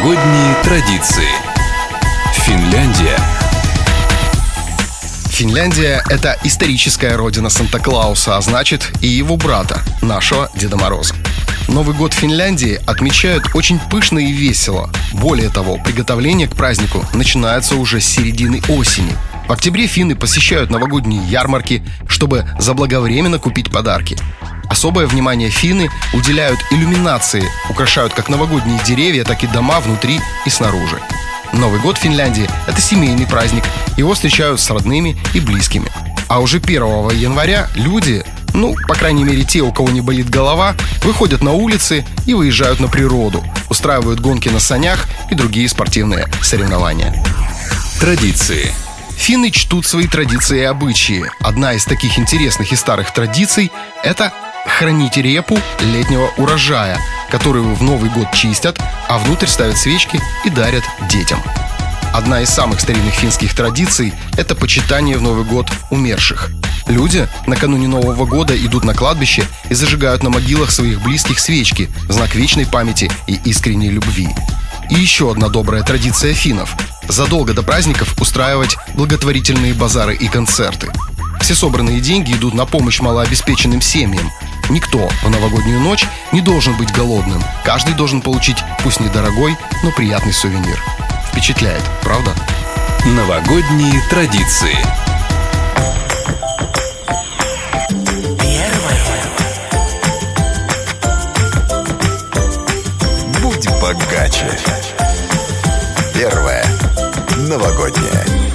Новогодние традиции. Финляндия. Финляндия – это историческая родина Санта-Клауса, а значит и его брата, нашего Деда Мороза. Новый год в Финляндии отмечают очень пышно и весело. Более того, приготовление к празднику начинается уже с середины осени. В октябре финны посещают новогодние ярмарки, чтобы заблаговременно купить подарки. Особое внимание финны уделяют иллюминации, украшают как новогодние деревья, так и дома внутри и снаружи. Новый год в Финляндии – это семейный праздник, его встречают с родными и близкими. А уже 1 января люди, ну, по крайней мере те, у кого не болит голова, выходят на улицы и выезжают на природу, устраивают гонки на санях и другие спортивные соревнования. Традиции. Финны чтут свои традиции и обычаи. Одна из таких интересных и старых традиций – это хранить репу летнего урожая, которую в Новый год чистят, а внутрь ставят свечки и дарят детям. Одна из самых старинных финских традиций – это почитание в Новый год умерших. Люди накануне Нового года идут на кладбище и зажигают на могилах своих близких свечки знак вечной памяти и искренней любви. И еще одна добрая традиция финнов – задолго до праздников устраивать благотворительные базары и концерты. Все собранные деньги идут на помощь малообеспеченным семьям. Никто в новогоднюю ночь не должен быть голодным. Каждый должен получить, пусть недорогой, но приятный сувенир. Впечатляет, правда? Новогодние традиции. Первое. Будь богаче. Первое. Новогоднее.